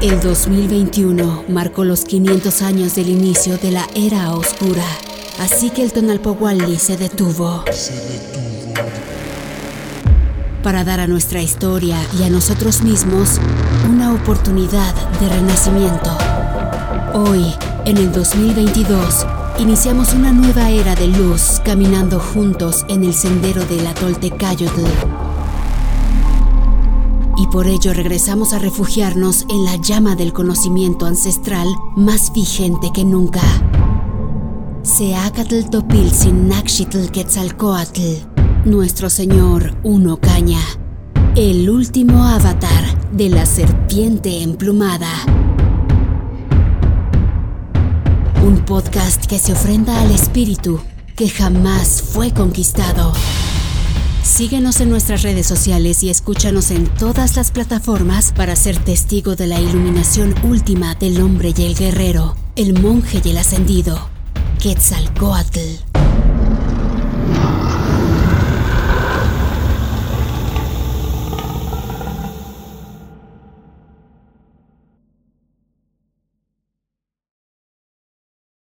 El 2021 marcó los 500 años del inicio de la era oscura, así que el Tonalpohualli se detuvo. Para dar a nuestra historia y a nosotros mismos una oportunidad de renacimiento. Hoy, en el 2022, iniciamos una nueva era de luz caminando juntos en el sendero de la Toltecayotl y por ello regresamos a refugiarnos en la llama del conocimiento ancestral más vigente que nunca. Seacatl Topilzin Naxitl Quetzalcoatl, nuestro Señor Uno Caña, el último avatar de la serpiente emplumada. Un podcast que se ofrenda al espíritu que jamás fue conquistado. Síguenos en nuestras redes sociales y escúchanos en todas las plataformas para ser testigo de la iluminación última del hombre y el guerrero, el monje y el ascendido, Quetzalcoatl.